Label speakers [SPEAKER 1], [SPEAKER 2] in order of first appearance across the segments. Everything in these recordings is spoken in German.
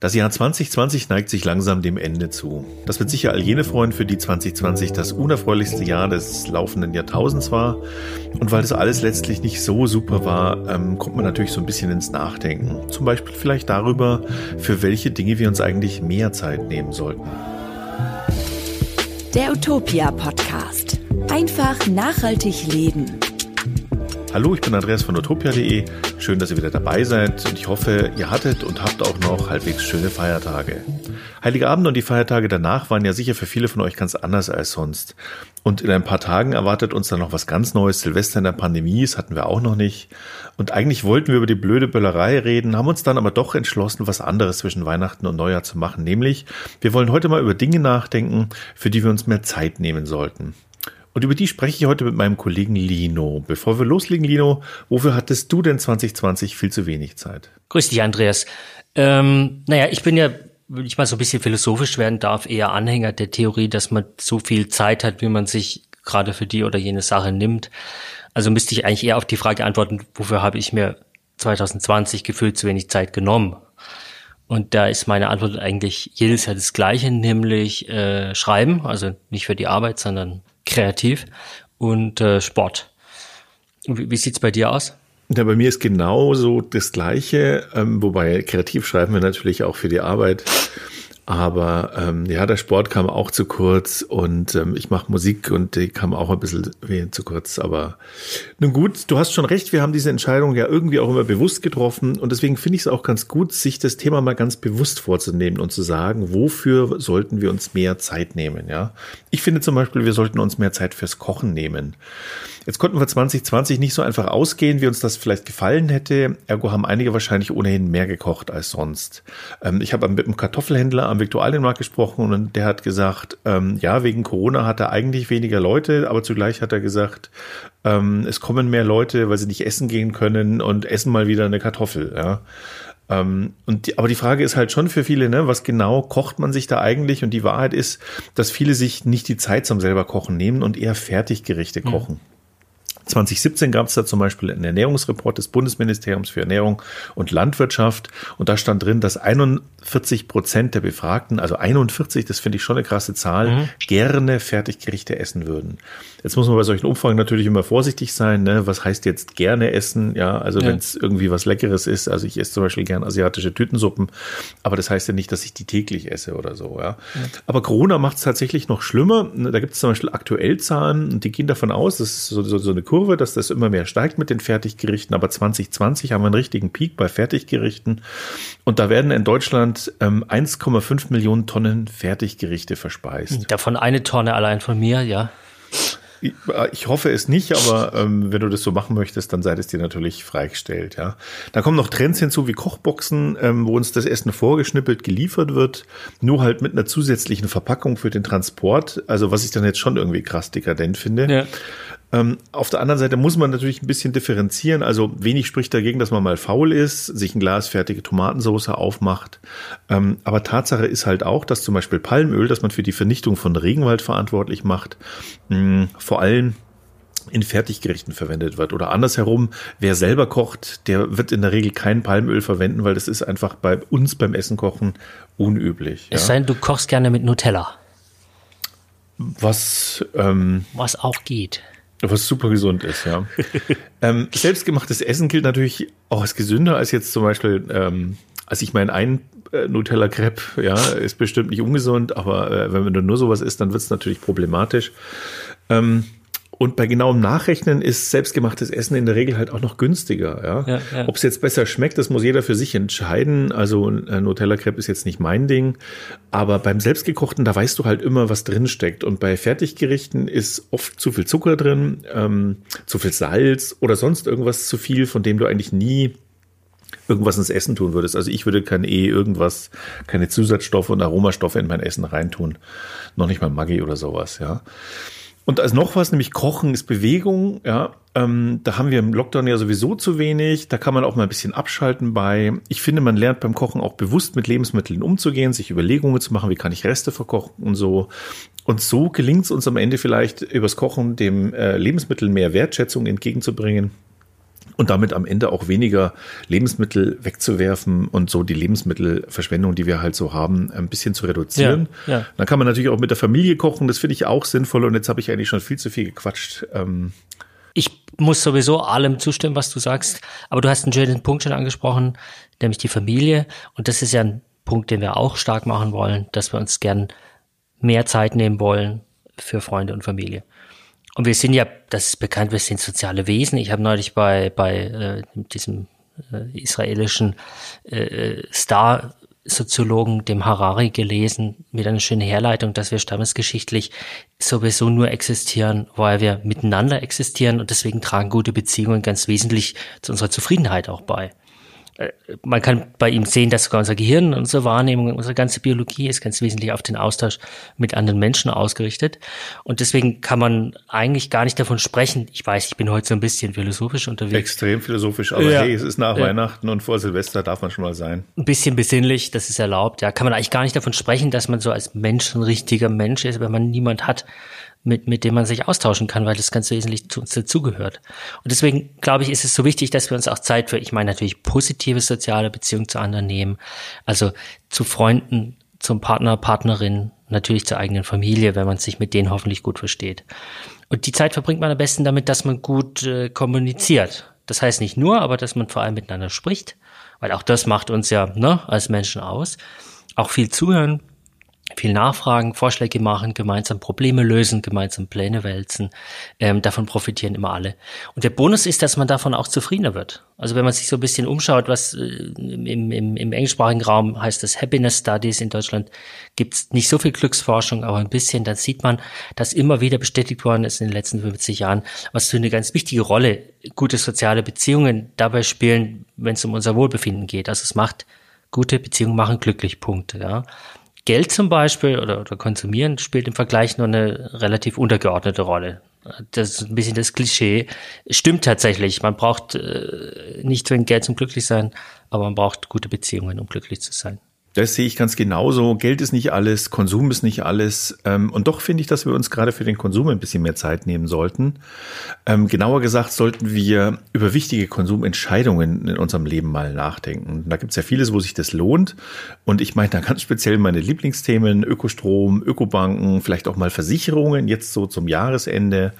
[SPEAKER 1] Das Jahr 2020 neigt sich langsam dem Ende zu. Das wird sicher all jene freuen, für die 2020 das unerfreulichste Jahr des laufenden Jahrtausends war. Und weil das alles letztlich nicht so super war, ähm, kommt man natürlich so ein bisschen ins Nachdenken. Zum Beispiel vielleicht darüber, für welche Dinge wir uns eigentlich mehr Zeit nehmen sollten.
[SPEAKER 2] Der Utopia Podcast. Einfach nachhaltig leben.
[SPEAKER 1] Hallo, ich bin Andreas von utopia.de. Schön, dass ihr wieder dabei seid und ich hoffe, ihr hattet und habt auch noch halbwegs schöne Feiertage. Heilige Abend und die Feiertage danach waren ja sicher für viele von euch ganz anders als sonst. Und in ein paar Tagen erwartet uns dann noch was ganz Neues. Silvester in der Pandemie, das hatten wir auch noch nicht. Und eigentlich wollten wir über die blöde Böllerei reden, haben uns dann aber doch entschlossen, was anderes zwischen Weihnachten und Neujahr zu machen. Nämlich, wir wollen heute mal über Dinge nachdenken, für die wir uns mehr Zeit nehmen sollten. Und über die spreche ich heute mit meinem Kollegen Lino. Bevor wir loslegen, Lino, wofür hattest du denn 2020 viel zu wenig Zeit?
[SPEAKER 3] Grüß dich, Andreas. Ähm, naja, ich bin ja, wenn ich mal so ein bisschen philosophisch werden darf, eher Anhänger der Theorie, dass man so viel Zeit hat, wie man sich gerade für die oder jene Sache nimmt. Also müsste ich eigentlich eher auf die Frage antworten, wofür habe ich mir 2020 gefühlt zu wenig Zeit genommen? Und da ist meine Antwort eigentlich jedes Jahr das gleiche, nämlich äh, Schreiben, also nicht für die Arbeit, sondern kreativ und äh, Sport. Wie, wie sieht's bei dir aus?
[SPEAKER 1] Ja, bei mir ist genauso das Gleiche, ähm, wobei kreativ schreiben wir natürlich auch für die Arbeit. Aber ähm, ja, der Sport kam auch zu kurz und ähm, ich mache Musik und die kam auch ein bisschen zu kurz. Aber nun gut, du hast schon recht, wir haben diese Entscheidung ja irgendwie auch immer bewusst getroffen und deswegen finde ich es auch ganz gut, sich das Thema mal ganz bewusst vorzunehmen und zu sagen, wofür sollten wir uns mehr Zeit nehmen. Ja, Ich finde zum Beispiel, wir sollten uns mehr Zeit fürs Kochen nehmen. Jetzt konnten wir 2020 nicht so einfach ausgehen, wie uns das vielleicht gefallen hätte. Ergo haben einige wahrscheinlich ohnehin mehr gekocht als sonst. Ähm, ich habe mit einem Kartoffelhändler am Viktualienmarkt gesprochen und der hat gesagt, ähm, ja, wegen Corona hat er eigentlich weniger Leute, aber zugleich hat er gesagt, ähm, es kommen mehr Leute, weil sie nicht essen gehen können und essen mal wieder eine Kartoffel. Ja. Ähm, und die, aber die Frage ist halt schon für viele, ne, was genau kocht man sich da eigentlich? Und die Wahrheit ist, dass viele sich nicht die Zeit zum selber Kochen nehmen und eher Fertiggerichte mhm. Kochen. 2017 gab es da zum Beispiel einen Ernährungsreport des Bundesministeriums für Ernährung und Landwirtschaft und da stand drin, dass 41 Prozent der Befragten, also 41, das finde ich schon eine krasse Zahl, mhm. gerne Fertiggerichte essen würden. Jetzt muss man bei solchen Umfragen natürlich immer vorsichtig sein. Ne? Was heißt jetzt gerne essen? Ja, also ja. wenn es irgendwie was Leckeres ist. Also ich esse zum Beispiel gern asiatische Tütensuppen, aber das heißt ja nicht, dass ich die täglich esse oder so. Ja. ja. Aber Corona macht es tatsächlich noch schlimmer. Da gibt es zum Beispiel aktuell Zahlen und die gehen davon aus, das ist so, so, so eine Kurve, dass das immer mehr steigt mit den Fertiggerichten. Aber 2020 haben wir einen richtigen Peak bei Fertiggerichten und da werden in Deutschland ähm, 1,5 Millionen Tonnen Fertiggerichte verspeist.
[SPEAKER 3] Davon eine Tonne allein von mir, ja.
[SPEAKER 1] Ich hoffe es nicht, aber ähm, wenn du das so machen möchtest, dann sei es dir natürlich freigestellt. Ja, da kommen noch Trends hinzu wie Kochboxen, ähm, wo uns das Essen vorgeschnippelt geliefert wird, nur halt mit einer zusätzlichen Verpackung für den Transport. Also was ich dann jetzt schon irgendwie krass dekadent finde. Ja. Ähm, auf der anderen Seite muss man natürlich ein bisschen differenzieren. Also wenig spricht dagegen, dass man mal faul ist, sich ein Glas fertige Tomatensauce aufmacht. Ähm, aber Tatsache ist halt auch, dass zum Beispiel Palmöl, das man für die Vernichtung von Regenwald verantwortlich macht, mh, vor allem in Fertiggerichten verwendet wird. Oder andersherum, wer selber kocht, der wird in der Regel kein Palmöl verwenden, weil das ist einfach bei uns beim Essen kochen unüblich.
[SPEAKER 3] Es ja? sei denn, du kochst gerne mit Nutella.
[SPEAKER 1] Was, ähm,
[SPEAKER 3] was auch geht.
[SPEAKER 1] Was super gesund ist, ja. ähm, selbstgemachtes Essen gilt natürlich auch als gesünder als jetzt zum Beispiel, ähm, als ich meine, ein äh, Nutella Crepe, ja, ist bestimmt nicht ungesund, aber äh, wenn man nur sowas isst, dann wird es natürlich problematisch. Ähm, und bei genauem Nachrechnen ist selbstgemachtes Essen in der Regel halt auch noch günstiger. Ja? ja, ja. Ob es jetzt besser schmeckt, das muss jeder für sich entscheiden. Also äh, Nutella Crepe ist jetzt nicht mein Ding. Aber beim selbstgekochten, da weißt du halt immer, was drin steckt. Und bei Fertiggerichten ist oft zu viel Zucker drin, ähm, zu viel Salz oder sonst irgendwas zu viel, von dem du eigentlich nie irgendwas ins Essen tun würdest. Also ich würde kein eh irgendwas, keine Zusatzstoffe und Aromastoffe in mein Essen reintun. Noch nicht mal Maggi oder sowas, ja. Und als noch was, nämlich Kochen ist Bewegung, ja. Ähm, da haben wir im Lockdown ja sowieso zu wenig. Da kann man auch mal ein bisschen abschalten bei. Ich finde, man lernt beim Kochen auch bewusst mit Lebensmitteln umzugehen, sich Überlegungen zu machen, wie kann ich Reste verkochen und so. Und so gelingt es uns am Ende vielleicht übers Kochen dem äh, Lebensmittel mehr Wertschätzung entgegenzubringen und damit am Ende auch weniger Lebensmittel wegzuwerfen und so die Lebensmittelverschwendung, die wir halt so haben, ein bisschen zu reduzieren. Ja, ja. Dann kann man natürlich auch mit der Familie kochen, das finde ich auch sinnvoll und jetzt habe ich eigentlich schon viel zu viel gequatscht. Ähm
[SPEAKER 3] ich muss sowieso allem zustimmen, was du sagst, aber du hast einen schönen Punkt schon angesprochen, nämlich die Familie und das ist ja ein Punkt, den wir auch stark machen wollen, dass wir uns gern mehr Zeit nehmen wollen für Freunde und Familie. Und wir sind ja, das ist bekannt, wir sind soziale Wesen. Ich habe neulich bei, bei äh, diesem äh, israelischen äh, Star-Soziologen, dem Harari, gelesen, mit einer schönen Herleitung, dass wir stammesgeschichtlich sowieso nur existieren, weil wir miteinander existieren und deswegen tragen gute Beziehungen ganz wesentlich zu unserer Zufriedenheit auch bei. Äh, man kann bei ihm sehen, dass sogar unser Gehirn, unsere Wahrnehmung, unsere ganze Biologie ist ganz wesentlich auf den Austausch mit anderen Menschen ausgerichtet. Und deswegen kann man eigentlich gar nicht davon sprechen. Ich weiß, ich bin heute so ein bisschen philosophisch unterwegs.
[SPEAKER 1] Extrem philosophisch, aber ja. hey, es ist nach ja. Weihnachten und vor Silvester darf man schon mal sein.
[SPEAKER 3] Ein bisschen besinnlich, das ist erlaubt. Ja, kann man eigentlich gar nicht davon sprechen, dass man so als Mensch ein richtiger Mensch ist, wenn man niemand hat, mit, mit dem man sich austauschen kann, weil das ganz wesentlich zu uns dazugehört. Und deswegen glaube ich, ist es so wichtig, dass wir uns auch Zeit für, ich meine natürlich positive soziale Beziehungen zu anderen nehmen, also zu Freunden, zum Partner, Partnerin, natürlich zur eigenen Familie, wenn man sich mit denen hoffentlich gut versteht. Und die Zeit verbringt man am besten damit, dass man gut äh, kommuniziert. Das heißt nicht nur, aber dass man vor allem miteinander spricht, weil auch das macht uns ja ne, als Menschen aus. Auch viel zuhören, viel nachfragen, Vorschläge machen, gemeinsam Probleme lösen, gemeinsam Pläne wälzen. Ähm, davon profitieren immer alle. Und der Bonus ist, dass man davon auch zufriedener wird. Also wenn man sich so ein bisschen umschaut, was äh, im, im, im englischsprachigen Raum heißt das Happiness Studies in Deutschland, gibt es nicht so viel Glücksforschung, aber ein bisschen, dann sieht man, dass immer wieder bestätigt worden ist in den letzten 50 Jahren, was für eine ganz wichtige Rolle gute soziale Beziehungen dabei spielen, wenn es um unser Wohlbefinden geht. Also es macht gute Beziehungen machen glücklich, Punkt. Ja. Geld zum Beispiel oder, oder Konsumieren spielt im Vergleich nur eine relativ untergeordnete Rolle. Das ist ein bisschen das Klischee. Stimmt tatsächlich. Man braucht äh, nicht zwingend Geld zum Glücklichsein, aber man braucht gute Beziehungen, um glücklich zu sein.
[SPEAKER 1] Das sehe ich ganz genauso. Geld ist nicht alles, Konsum ist nicht alles. Ähm, und doch finde ich, dass wir uns gerade für den Konsum ein bisschen mehr Zeit nehmen sollten. Ähm, genauer gesagt sollten wir über wichtige Konsumentscheidungen in unserem Leben mal nachdenken. Da gibt es ja vieles, wo sich das lohnt. Und ich meine da ganz speziell meine Lieblingsthemen, Ökostrom, Ökobanken, vielleicht auch mal Versicherungen, jetzt so zum Jahresende.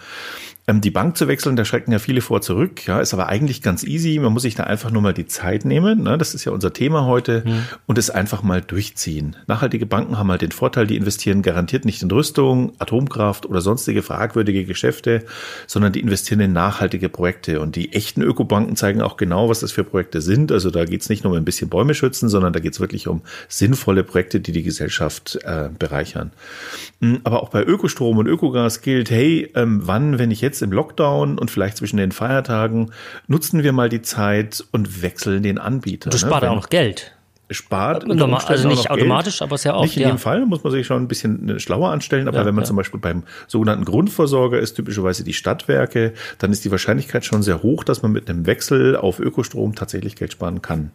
[SPEAKER 1] Ähm, die Bank zu wechseln, da schrecken ja viele vor zurück. Ja, ist aber eigentlich ganz easy. Man muss sich da einfach nur mal die Zeit nehmen. Ne? Das ist ja unser Thema heute mhm. und es einfach mal durchziehen. Nachhaltige Banken haben halt den Vorteil, die investieren garantiert nicht in Rüstung, Atomkraft oder sonstige fragwürdige Geschäfte, sondern die investieren in nachhaltige Projekte. Und die echten Ökobanken zeigen auch genau, was das für Projekte sind. Also da geht's nicht nur um ein bisschen Bäume schützen, sondern da geht's wirklich um sinnvolle Projekte, die die Gesellschaft äh, bereichern. Hm, aber auch bei Ökostrom und Ökogas gilt, hey, ähm, wann, wenn ich jetzt jetzt im Lockdown und vielleicht zwischen den Feiertagen nutzen wir mal die Zeit und wechseln den Anbieter.
[SPEAKER 3] Du spart ne? auch noch Geld
[SPEAKER 1] spart.
[SPEAKER 3] also nicht automatisch, aber sehr oft.
[SPEAKER 1] Nicht in
[SPEAKER 3] ja.
[SPEAKER 1] jedem Fall, muss man sich schon ein bisschen schlauer anstellen. Aber ja, wenn man ja. zum Beispiel beim sogenannten Grundversorger ist, typischerweise die Stadtwerke, dann ist die Wahrscheinlichkeit schon sehr hoch, dass man mit einem Wechsel auf Ökostrom tatsächlich Geld sparen kann.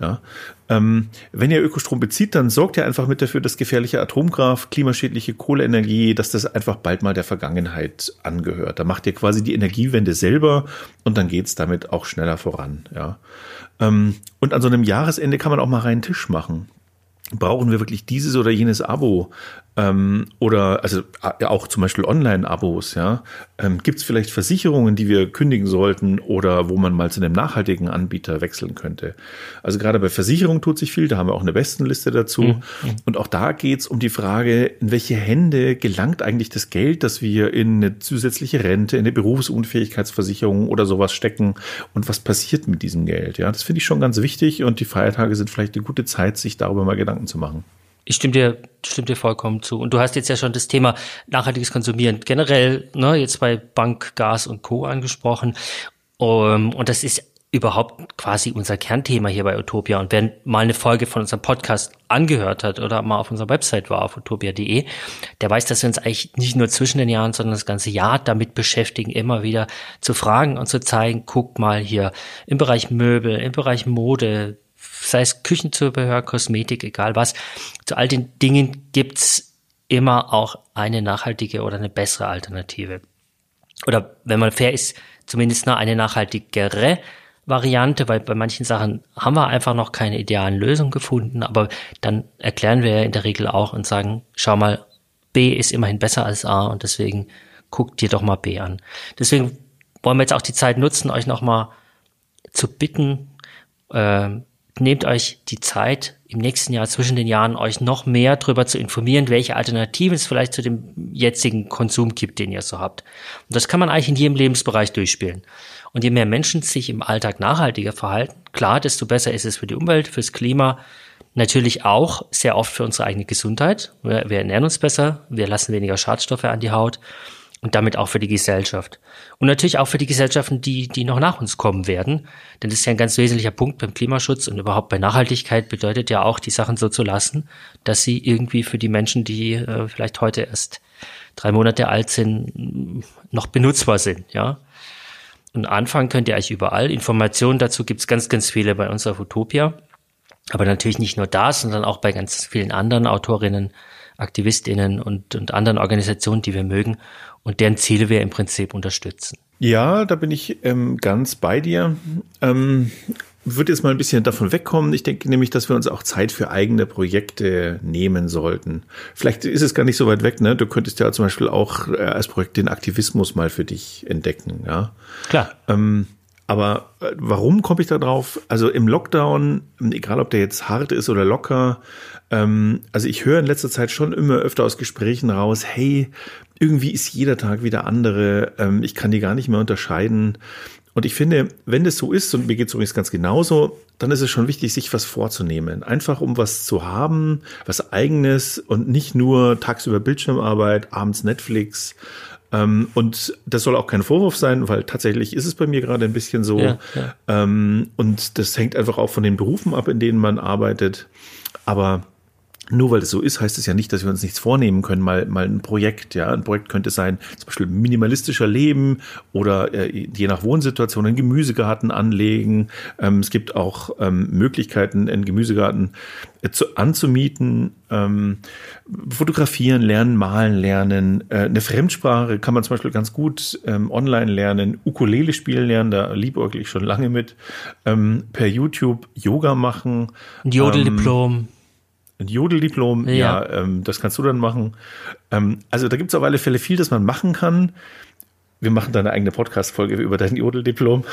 [SPEAKER 1] Ja. Ähm, wenn ihr Ökostrom bezieht, dann sorgt ihr einfach mit dafür, dass gefährliche Atomkraft, klimaschädliche Kohleenergie, dass das einfach bald mal der Vergangenheit angehört. Da macht ihr quasi die Energiewende selber und dann geht's damit auch schneller voran. Ja. Ähm, und an so einem Jahresende kann man auch mal reinen Tisch machen brauchen wir wirklich dieses oder jenes Abo? Ähm, oder also ja, auch zum Beispiel Online-Abos, ja. Ähm, Gibt es vielleicht Versicherungen, die wir kündigen sollten oder wo man mal zu einem nachhaltigen Anbieter wechseln könnte? Also gerade bei Versicherungen tut sich viel, da haben wir auch eine Bestenliste dazu. Mhm. Und auch da geht es um die Frage, in welche Hände gelangt eigentlich das Geld, das wir in eine zusätzliche Rente, in eine Berufsunfähigkeitsversicherung oder sowas stecken und was passiert mit diesem Geld? Ja, das finde ich schon ganz wichtig und die Feiertage sind vielleicht eine gute Zeit, sich darüber mal Gedanken zu machen.
[SPEAKER 3] Ich stimme dir, stimme dir vollkommen zu. Und du hast jetzt ja schon das Thema nachhaltiges Konsumieren generell, ne, jetzt bei Bank, Gas und Co. angesprochen. Um, und das ist überhaupt quasi unser Kernthema hier bei Utopia. Und wer mal eine Folge von unserem Podcast angehört hat oder mal auf unserer Website war, auf utopia.de, der weiß, dass wir uns eigentlich nicht nur zwischen den Jahren, sondern das ganze Jahr damit beschäftigen, immer wieder zu fragen und zu zeigen, guck mal hier im Bereich Möbel, im Bereich Mode, sei es Küchenzubehör, Kosmetik, egal was. Zu all den Dingen gibt's immer auch eine nachhaltige oder eine bessere Alternative. Oder wenn man fair ist, zumindest eine nachhaltigere Variante, weil bei manchen Sachen haben wir einfach noch keine idealen Lösungen gefunden, aber dann erklären wir ja in der Regel auch und sagen, schau mal, B ist immerhin besser als A und deswegen guckt dir doch mal B an. Deswegen wollen wir jetzt auch die Zeit nutzen, euch nochmal zu bitten, äh, nehmt euch die Zeit im nächsten Jahr zwischen den Jahren euch noch mehr darüber zu informieren, welche Alternativen es vielleicht zu dem jetzigen Konsum gibt, den ihr so habt. Und das kann man eigentlich in jedem Lebensbereich durchspielen. Und je mehr Menschen sich im Alltag nachhaltiger verhalten, klar, desto besser ist es für die Umwelt, fürs Klima, natürlich auch sehr oft für unsere eigene Gesundheit. Wir, wir ernähren uns besser, wir lassen weniger Schadstoffe an die Haut und damit auch für die Gesellschaft. Und natürlich auch für die Gesellschaften, die, die noch nach uns kommen werden. Denn das ist ja ein ganz wesentlicher Punkt beim Klimaschutz und überhaupt bei Nachhaltigkeit bedeutet ja auch, die Sachen so zu lassen, dass sie irgendwie für die Menschen, die äh, vielleicht heute erst drei Monate alt sind, noch benutzbar sind, ja. Und anfangen könnt ihr eigentlich überall. Informationen dazu gibt's ganz, ganz viele bei uns auf Utopia. Aber natürlich nicht nur da, sondern auch bei ganz vielen anderen Autorinnen, AktivistInnen und, und anderen Organisationen, die wir mögen und deren Ziele wir im Prinzip unterstützen.
[SPEAKER 1] Ja, da bin ich ähm, ganz bei dir. Ähm, würde jetzt mal ein bisschen davon wegkommen. Ich denke nämlich, dass wir uns auch Zeit für eigene Projekte nehmen sollten. Vielleicht ist es gar nicht so weit weg, ne? Du könntest ja zum Beispiel auch äh, als Projekt den Aktivismus mal für dich entdecken, ja.
[SPEAKER 3] Klar.
[SPEAKER 1] Ähm, aber äh, warum komme ich da drauf? Also im Lockdown, egal ob der jetzt hart ist oder locker, ähm, also ich höre in letzter Zeit schon immer öfter aus Gesprächen raus, hey, irgendwie ist jeder Tag wieder andere, ähm, ich kann die gar nicht mehr unterscheiden. Und ich finde, wenn das so ist, und mir geht es übrigens ganz genauso, dann ist es schon wichtig, sich was vorzunehmen. Einfach um was zu haben, was eigenes und nicht nur tagsüber Bildschirmarbeit, abends Netflix. Ähm, und das soll auch kein Vorwurf sein, weil tatsächlich ist es bei mir gerade ein bisschen so. Ja, ja. Ähm, und das hängt einfach auch von den Berufen ab, in denen man arbeitet. Aber nur weil das so ist, heißt es ja nicht, dass wir uns nichts vornehmen können. Mal, mal ein Projekt, ja. Ein Projekt könnte sein, zum Beispiel minimalistischer Leben oder äh, je nach Wohnsituation einen Gemüsegarten anlegen. Ähm, es gibt auch ähm, Möglichkeiten, einen Gemüsegarten äh, zu, anzumieten, ähm, fotografieren lernen, malen lernen. Äh, eine Fremdsprache kann man zum Beispiel ganz gut ähm, online lernen, Ukulele spielen lernen, da liebäugle ich schon lange mit. Ähm, per YouTube Yoga machen.
[SPEAKER 3] Jodeldiplom.
[SPEAKER 1] Ein Jodeldiplom, ja, ja ähm, das kannst du dann machen. Ähm, also da gibt es auf alle Fälle viel, das man machen kann. Wir machen da eine eigene Podcast-Folge über dein Jodeldiplom.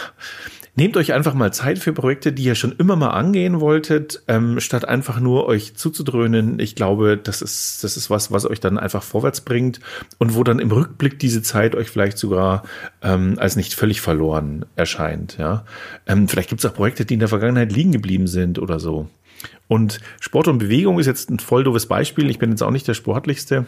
[SPEAKER 1] Nehmt euch einfach mal Zeit für Projekte, die ihr schon immer mal angehen wolltet, ähm, statt einfach nur euch zuzudröhnen. Ich glaube, das ist, das ist was, was euch dann einfach vorwärts bringt und wo dann im Rückblick diese Zeit euch vielleicht sogar ähm, als nicht völlig verloren erscheint. Ja, ähm, vielleicht gibt es auch Projekte, die in der Vergangenheit liegen geblieben sind oder so. Und Sport und Bewegung ist jetzt ein voll doofes Beispiel. Ich bin jetzt auch nicht der sportlichste.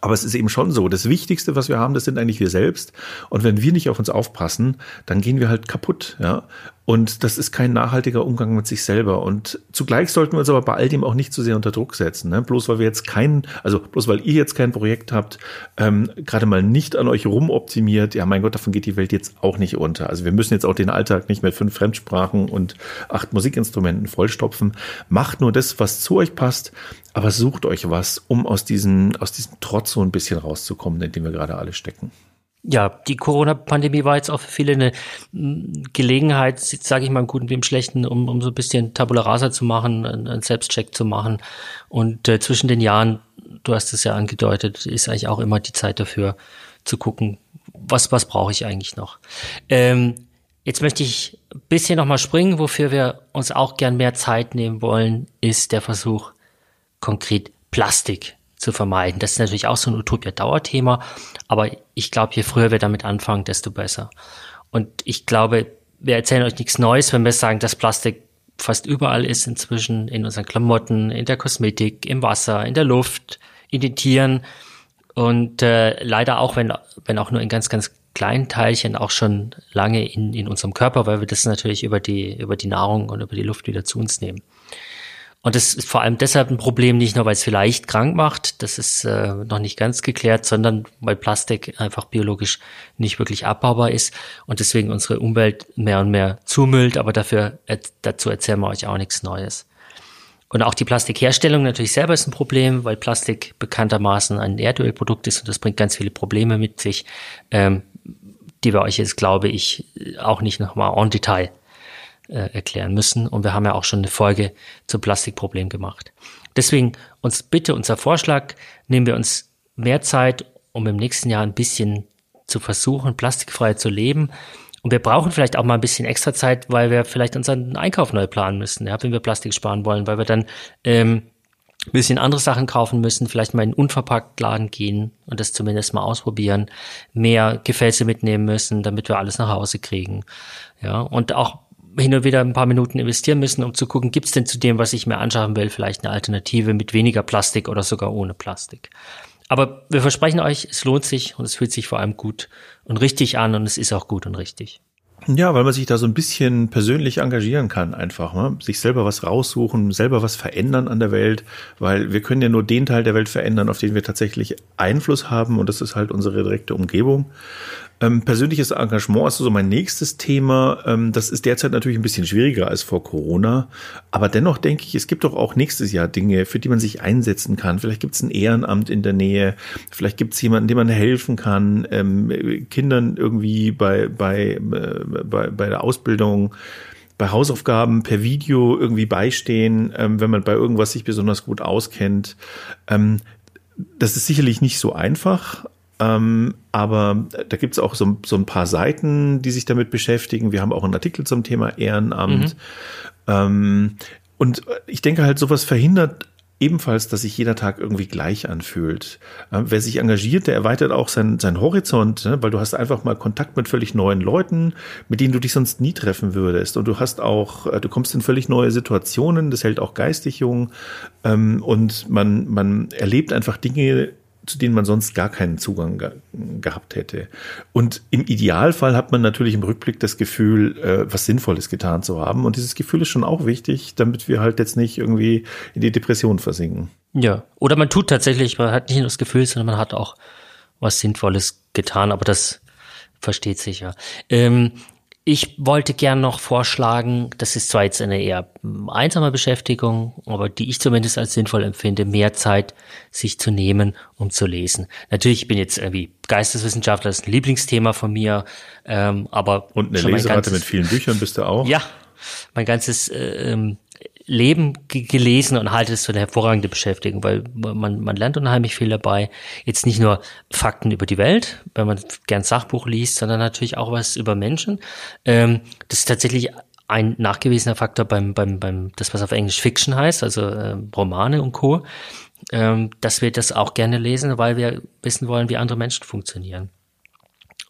[SPEAKER 1] Aber es ist eben schon so, das Wichtigste, was wir haben, das sind eigentlich wir selbst. Und wenn wir nicht auf uns aufpassen, dann gehen wir halt kaputt, ja. Und das ist kein nachhaltiger Umgang mit sich selber. Und zugleich sollten wir uns aber bei all dem auch nicht zu sehr unter Druck setzen. Ne? Bloß weil wir jetzt kein, also bloß weil ihr jetzt kein Projekt habt, ähm, gerade mal nicht an euch rumoptimiert, ja mein Gott, davon geht die Welt jetzt auch nicht unter. Also wir müssen jetzt auch den Alltag nicht mit fünf Fremdsprachen und acht Musikinstrumenten vollstopfen. Macht nur das, was zu euch passt, aber sucht euch was, um aus diesem, aus diesem Trotz so ein bisschen rauszukommen, in dem wir gerade alle stecken.
[SPEAKER 3] Ja, die Corona-Pandemie war jetzt auch für viele eine Gelegenheit, sage ich mal im Guten wie im Schlechten, um, um so ein bisschen Tabula Rasa zu machen, einen Selbstcheck zu machen. Und äh, zwischen den Jahren, du hast es ja angedeutet, ist eigentlich auch immer die Zeit dafür zu gucken, was, was brauche ich eigentlich noch. Ähm, jetzt möchte ich ein bisschen nochmal springen, wofür wir uns auch gern mehr Zeit nehmen wollen, ist der Versuch, konkret Plastik zu vermeiden. Das ist natürlich auch so ein Utopia-Dauerthema, aber ich glaube, je früher wir damit anfangen, desto besser. Und ich glaube, wir erzählen euch nichts Neues, wenn wir sagen, dass Plastik fast überall ist inzwischen, in unseren Klamotten, in der Kosmetik, im Wasser, in der Luft, in den Tieren und äh, leider auch, wenn, wenn auch nur in ganz, ganz kleinen Teilchen, auch schon lange in, in unserem Körper, weil wir das natürlich über die, über die Nahrung und über die Luft wieder zu uns nehmen. Und das ist vor allem deshalb ein Problem, nicht nur weil es vielleicht krank macht, das ist äh, noch nicht ganz geklärt, sondern weil Plastik einfach biologisch nicht wirklich abbaubar ist und deswegen unsere Umwelt mehr und mehr zumüllt, aber dafür äh, dazu erzählen wir euch auch nichts Neues. Und auch die Plastikherstellung natürlich selber ist ein Problem, weil Plastik bekanntermaßen ein Erdölprodukt ist und das bringt ganz viele Probleme mit sich, ähm, die wir euch jetzt, glaube ich, auch nicht nochmal en Detail äh, erklären müssen. Und wir haben ja auch schon eine Folge zum Plastikproblem gemacht. Deswegen uns bitte unser Vorschlag, nehmen wir uns mehr Zeit, um im nächsten Jahr ein bisschen zu versuchen, plastikfrei zu leben. Und wir brauchen vielleicht auch mal ein bisschen extra Zeit, weil wir vielleicht unseren Einkauf neu planen müssen, ja, wenn wir Plastik sparen wollen, weil wir dann ähm, ein bisschen andere Sachen kaufen müssen, vielleicht mal in einen unverpackt Laden gehen und das zumindest mal ausprobieren, mehr Gefäße mitnehmen müssen, damit wir alles nach Hause kriegen. Ja, und auch hin und wieder ein paar Minuten investieren müssen, um zu gucken, gibt's denn zu dem, was ich mir anschauen will, vielleicht eine Alternative mit weniger Plastik oder sogar ohne Plastik. Aber wir versprechen euch, es lohnt sich und es fühlt sich vor allem gut und richtig an und es ist auch gut und richtig.
[SPEAKER 1] Ja, weil man sich da so ein bisschen persönlich engagieren kann, einfach, ne? sich selber was raussuchen, selber was verändern an der Welt, weil wir können ja nur den Teil der Welt verändern, auf den wir tatsächlich Einfluss haben und das ist halt unsere direkte Umgebung. Ähm, persönliches Engagement ist so mein nächstes Thema. Ähm, das ist derzeit natürlich ein bisschen schwieriger als vor Corona. Aber dennoch denke ich, es gibt doch auch nächstes Jahr Dinge, für die man sich einsetzen kann. Vielleicht gibt es ein Ehrenamt in der Nähe. Vielleicht gibt es jemanden, dem man helfen kann. Ähm, Kindern irgendwie bei, bei, äh, bei, bei der Ausbildung bei Hausaufgaben per Video irgendwie beistehen, ähm, wenn man bei irgendwas sich besonders gut auskennt. Ähm, das ist sicherlich nicht so einfach, ähm, aber da gibt's auch so, so, ein paar Seiten, die sich damit beschäftigen. Wir haben auch einen Artikel zum Thema Ehrenamt. Mhm. Ähm, und ich denke halt, sowas verhindert ebenfalls, dass sich jeder Tag irgendwie gleich anfühlt. Ähm, wer sich engagiert, der erweitert auch seinen sein Horizont, ne? weil du hast einfach mal Kontakt mit völlig neuen Leuten, mit denen du dich sonst nie treffen würdest. Und du hast auch, äh, du kommst in völlig neue Situationen, das hält auch geistig jung. Ähm, und man, man erlebt einfach Dinge, zu denen man sonst gar keinen Zugang ge gehabt hätte. Und im Idealfall hat man natürlich im Rückblick das Gefühl, äh, was Sinnvolles getan zu haben. Und dieses Gefühl ist schon auch wichtig, damit wir halt jetzt nicht irgendwie in die Depression versinken.
[SPEAKER 3] Ja, oder man tut tatsächlich, man hat nicht nur das Gefühl, sondern man hat auch was Sinnvolles getan, aber das versteht sich ja. Ähm, ich wollte gern noch vorschlagen, das ist zwar jetzt eine eher einsame Beschäftigung, aber die ich zumindest als sinnvoll empfinde, mehr Zeit sich zu nehmen, um zu lesen. Natürlich, ich bin jetzt irgendwie Geisteswissenschaftler, das ist ein Lieblingsthema von mir, ähm, aber
[SPEAKER 1] und eine Leserate ganzes, mit vielen Büchern bist du auch.
[SPEAKER 3] Ja, mein ganzes äh, Leben gelesen und halte es für eine hervorragende Beschäftigung, weil man, man lernt unheimlich viel dabei. Jetzt nicht nur Fakten über die Welt, wenn man gern Sachbuch liest, sondern natürlich auch was über Menschen. Ähm, das ist tatsächlich ein nachgewiesener Faktor beim, beim, beim, das was auf Englisch Fiction heißt, also äh, Romane und Co., ähm, dass wir das auch gerne lesen, weil wir wissen wollen, wie andere Menschen funktionieren.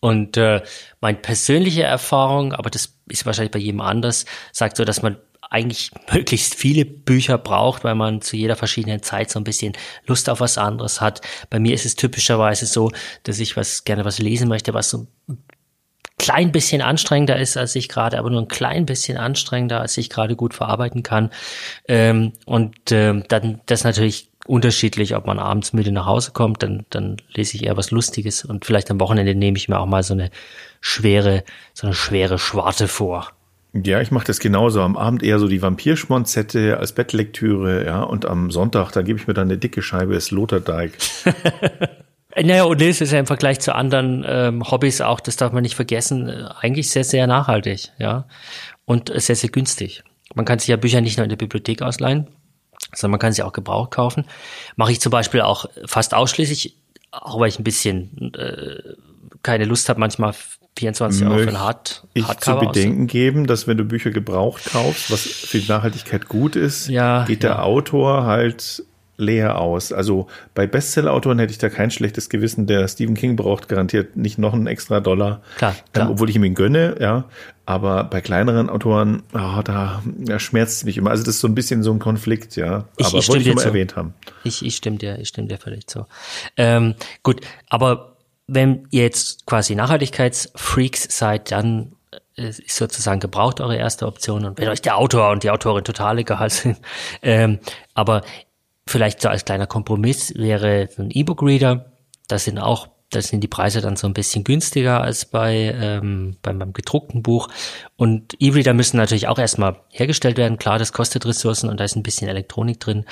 [SPEAKER 3] Und äh, meine persönliche Erfahrung, aber das ist wahrscheinlich bei jedem anders, sagt so, dass man eigentlich möglichst viele Bücher braucht, weil man zu jeder verschiedenen Zeit so ein bisschen Lust auf was anderes hat. Bei mir ist es typischerweise so, dass ich was gerne was lesen möchte, was so ein klein bisschen anstrengender ist als ich gerade, aber nur ein klein bisschen anstrengender, als ich gerade gut verarbeiten kann. Ähm, und ähm, dann das natürlich unterschiedlich, ob man abends müde nach Hause kommt, dann, dann lese ich eher was Lustiges und vielleicht am Wochenende nehme ich mir auch mal so eine schwere, so eine schwere Schwarte vor.
[SPEAKER 1] Ja, ich mache das genauso. Am Abend eher so die Vampirschmonzette als Bettlektüre, ja, und am Sonntag, da gebe ich mir dann eine dicke Scheibe Sloterdijk.
[SPEAKER 3] naja, und das ist ja im Vergleich zu anderen ähm, Hobbys auch, das darf man nicht vergessen, äh, eigentlich sehr, sehr nachhaltig, ja. Und sehr, sehr günstig. Man kann sich ja Bücher nicht nur in der Bibliothek ausleihen, sondern man kann sie auch gebraucht kaufen. Mache ich zum Beispiel auch fast ausschließlich, auch weil ich ein bisschen äh, keine Lust habe, manchmal 24 Euro für ein Hard
[SPEAKER 1] ich Hardcover zu bedenken geben, dass wenn du Bücher gebraucht kaufst, was für die Nachhaltigkeit gut ist, ja, geht der Autor halt leer aus. Also bei Bestseller-Autoren hätte ich da kein schlechtes Gewissen. Der Stephen King braucht garantiert nicht noch einen extra Dollar,
[SPEAKER 3] klar, klar.
[SPEAKER 1] Ähm, obwohl ich ihm ihn gönne, ja. Aber bei kleineren Autoren, oh, da, da schmerzt es mich immer. Also das ist so ein bisschen so ein Konflikt, ja.
[SPEAKER 3] Ich,
[SPEAKER 1] aber
[SPEAKER 3] ich wollte
[SPEAKER 1] ich
[SPEAKER 3] mal
[SPEAKER 1] erwähnt haben.
[SPEAKER 3] Ich, ich stimme dir, ich stimme dir völlig zu. Ähm, gut, aber wenn ihr jetzt quasi Nachhaltigkeitsfreaks seid, dann äh, ist sozusagen gebraucht eure erste Option und wenn euch der Autor und die Autorin total egal sind. Ähm, aber vielleicht so als kleiner Kompromiss wäre ein E-Book-Reader. Das sind auch, das sind die Preise dann so ein bisschen günstiger als bei ähm, beim, beim gedruckten Buch. Und E-Reader müssen natürlich auch erstmal hergestellt werden. Klar, das kostet Ressourcen und da ist ein bisschen Elektronik drin.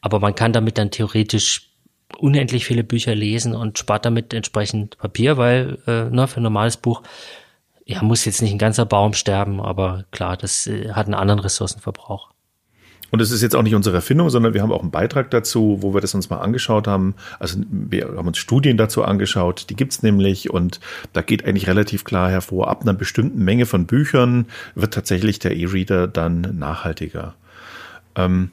[SPEAKER 3] Aber man kann damit dann theoretisch unendlich viele Bücher lesen und spart damit entsprechend Papier, weil äh, ne, für ein normales Buch ja, muss jetzt nicht ein ganzer Baum sterben, aber klar, das äh, hat einen anderen Ressourcenverbrauch.
[SPEAKER 1] Und es ist jetzt auch nicht unsere Erfindung, sondern wir haben auch einen Beitrag dazu, wo wir das uns mal angeschaut haben. Also wir haben uns Studien dazu angeschaut, die gibt's nämlich und da geht eigentlich relativ klar hervor, ab einer bestimmten Menge von Büchern wird tatsächlich der E-Reader dann nachhaltiger. Ähm,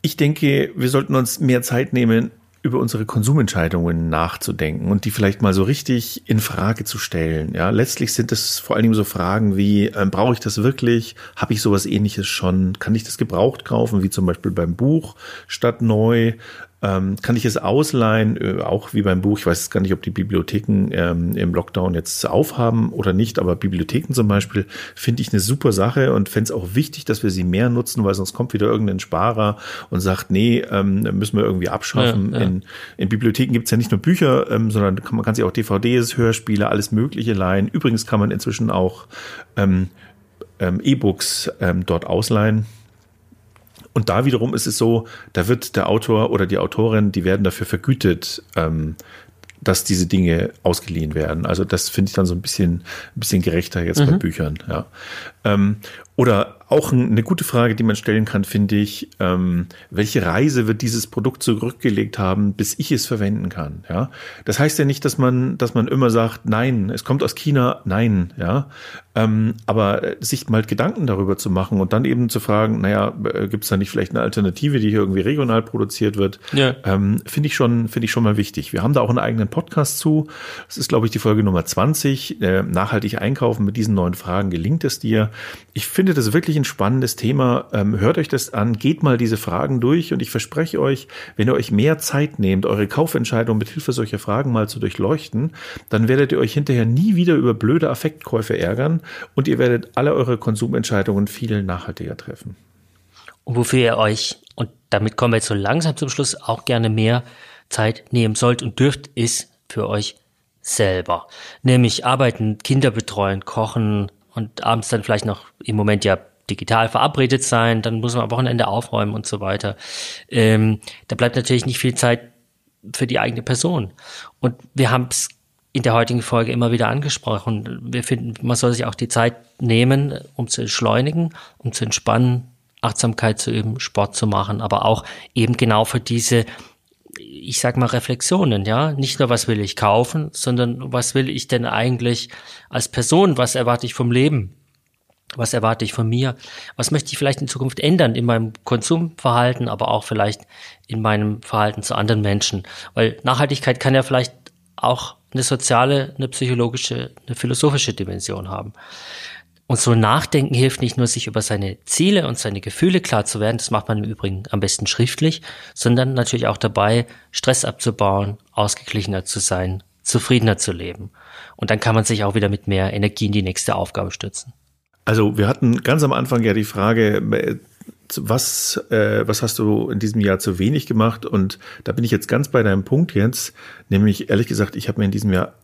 [SPEAKER 1] ich denke, wir sollten uns mehr Zeit nehmen, über unsere Konsumentscheidungen nachzudenken und die vielleicht mal so richtig in Frage zu stellen. Ja, letztlich sind es vor allen Dingen so Fragen wie, äh, brauche ich das wirklich? Habe ich sowas ähnliches schon? Kann ich das gebraucht kaufen, wie zum Beispiel beim Buch statt neu? Ähm, kann ich es ausleihen, äh, auch wie beim Buch. Ich weiß gar nicht, ob die Bibliotheken ähm, im Lockdown jetzt aufhaben oder nicht, aber Bibliotheken zum Beispiel finde ich eine super Sache und fände es auch wichtig, dass wir sie mehr nutzen, weil sonst kommt wieder irgendein Sparer und sagt, nee, ähm, müssen wir irgendwie abschaffen. Ja, ja. In, in Bibliotheken gibt es ja nicht nur Bücher, ähm, sondern kann, man kann sich auch DVDs, Hörspiele, alles Mögliche leihen. Übrigens kann man inzwischen auch ähm, ähm, E-Books dort ausleihen. Und da wiederum ist es so, da wird der Autor oder die Autorin, die werden dafür vergütet, ähm, dass diese Dinge ausgeliehen werden. Also das finde ich dann so ein bisschen, ein bisschen gerechter jetzt mhm. bei Büchern. Ja. Ähm, oder auch eine gute Frage, die man stellen kann, finde ich, ähm, welche Reise wird dieses Produkt zurückgelegt haben, bis ich es verwenden kann? Ja, das heißt ja nicht, dass man, dass man immer sagt, nein, es kommt aus China, nein, ja, ähm, aber sich mal Gedanken darüber zu machen und dann eben zu fragen, naja, äh, gibt es da nicht vielleicht eine Alternative, die hier irgendwie regional produziert wird? Ja. Ähm, finde ich schon, finde ich schon mal wichtig. Wir haben da auch einen eigenen Podcast zu. Das ist, glaube ich, die Folge Nummer 20. Äh, nachhaltig einkaufen mit diesen neuen Fragen. Gelingt es dir? Ich finde das wirklich ein spannendes Thema. Ähm, hört euch das an, geht mal diese Fragen durch und ich verspreche euch, wenn ihr euch mehr Zeit nehmt, eure Kaufentscheidung mit Hilfe solcher Fragen mal zu durchleuchten, dann werdet ihr euch hinterher nie wieder über blöde Affektkäufe ärgern und ihr werdet alle eure Konsumentscheidungen viel nachhaltiger treffen.
[SPEAKER 3] Und wofür ihr euch, und damit kommen wir jetzt so langsam zum Schluss, auch gerne mehr Zeit nehmen sollt und dürft, ist für euch selber. Nämlich arbeiten, Kinder betreuen, kochen, und abends dann vielleicht noch im Moment ja digital verabredet sein, dann muss man am Wochenende aufräumen und so weiter. Ähm, da bleibt natürlich nicht viel Zeit für die eigene Person. Und wir haben es in der heutigen Folge immer wieder angesprochen. Wir finden, man soll sich auch die Zeit nehmen, um zu entschleunigen, um zu entspannen, Achtsamkeit zu üben, Sport zu machen, aber auch eben genau für diese ich sag mal, Reflexionen, ja. Nicht nur, was will ich kaufen, sondern was will ich denn eigentlich als Person? Was erwarte ich vom Leben? Was erwarte ich von mir? Was möchte ich vielleicht in Zukunft ändern in meinem Konsumverhalten, aber auch vielleicht in meinem Verhalten zu anderen Menschen? Weil Nachhaltigkeit kann ja vielleicht auch eine soziale, eine psychologische, eine philosophische Dimension haben. Und so Nachdenken hilft nicht nur, sich über seine Ziele und seine Gefühle klar zu werden, das macht man im Übrigen am besten schriftlich, sondern natürlich auch dabei, Stress abzubauen, ausgeglichener zu sein, zufriedener zu leben. Und dann kann man sich auch wieder mit mehr Energie in die nächste Aufgabe stützen.
[SPEAKER 1] Also wir hatten ganz am Anfang ja die Frage, äh, was, äh, was hast du in diesem Jahr zu wenig gemacht? Und da bin ich jetzt ganz bei deinem Punkt jetzt, nämlich ehrlich gesagt, ich habe mir in diesem Jahr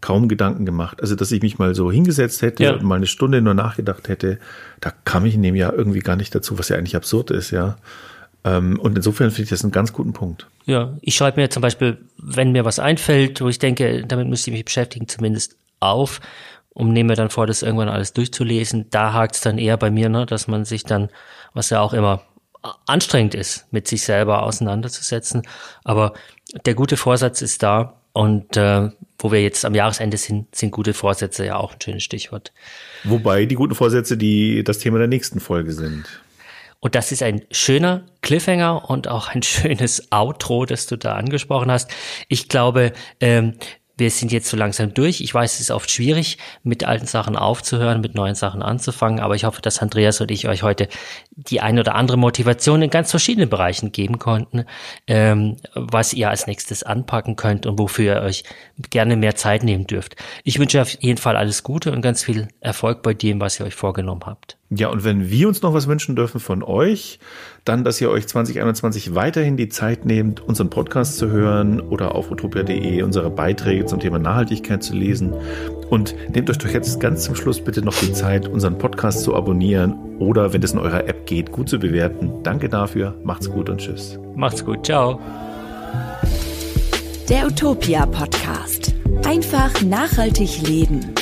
[SPEAKER 1] kaum Gedanken gemacht. Also, dass ich mich mal so hingesetzt hätte ja. und mal eine Stunde nur nachgedacht hätte, da kam ich in dem Jahr irgendwie gar nicht dazu, was ja eigentlich absurd ist, ja. Ähm, und insofern finde ich das einen ganz guten Punkt.
[SPEAKER 3] Ja, ich schreibe mir zum Beispiel, wenn mir was einfällt, wo ich denke, damit müsste ich mich beschäftigen, zumindest auf und nehme mir dann vor, das irgendwann alles durchzulesen. Da hakt es dann eher bei mir, ne, dass man sich dann, was ja auch immer anstrengend ist, mit sich selber auseinanderzusetzen. Aber der gute Vorsatz ist da, und äh, wo wir jetzt am Jahresende sind, sind gute Vorsätze ja auch ein schönes Stichwort.
[SPEAKER 1] Wobei die guten Vorsätze die das Thema der nächsten Folge sind.
[SPEAKER 3] Und das ist ein schöner Cliffhanger und auch ein schönes Outro, das du da angesprochen hast. Ich glaube, ähm, wir sind jetzt so langsam durch. Ich weiß, es ist oft schwierig, mit alten Sachen aufzuhören, mit neuen Sachen anzufangen, aber ich hoffe, dass Andreas und ich euch heute die ein oder andere Motivation in ganz verschiedenen Bereichen geben konnten, ähm, was ihr als nächstes anpacken könnt und wofür ihr euch gerne mehr Zeit nehmen dürft. Ich wünsche auf jeden Fall alles Gute und ganz viel Erfolg bei dem, was ihr euch vorgenommen habt.
[SPEAKER 1] Ja, und wenn wir uns noch was wünschen dürfen von euch, dann, dass ihr euch 2021 weiterhin die Zeit nehmt, unseren Podcast zu hören oder auf utopia.de unsere Beiträge zum Thema Nachhaltigkeit zu lesen. Und nehmt euch doch jetzt ganz zum Schluss bitte noch die Zeit, unseren Podcast zu abonnieren oder, wenn es in eurer App geht, gut zu bewerten. Danke dafür, macht's gut und tschüss.
[SPEAKER 3] Macht's gut, ciao.
[SPEAKER 2] Der Utopia Podcast. Einfach nachhaltig leben.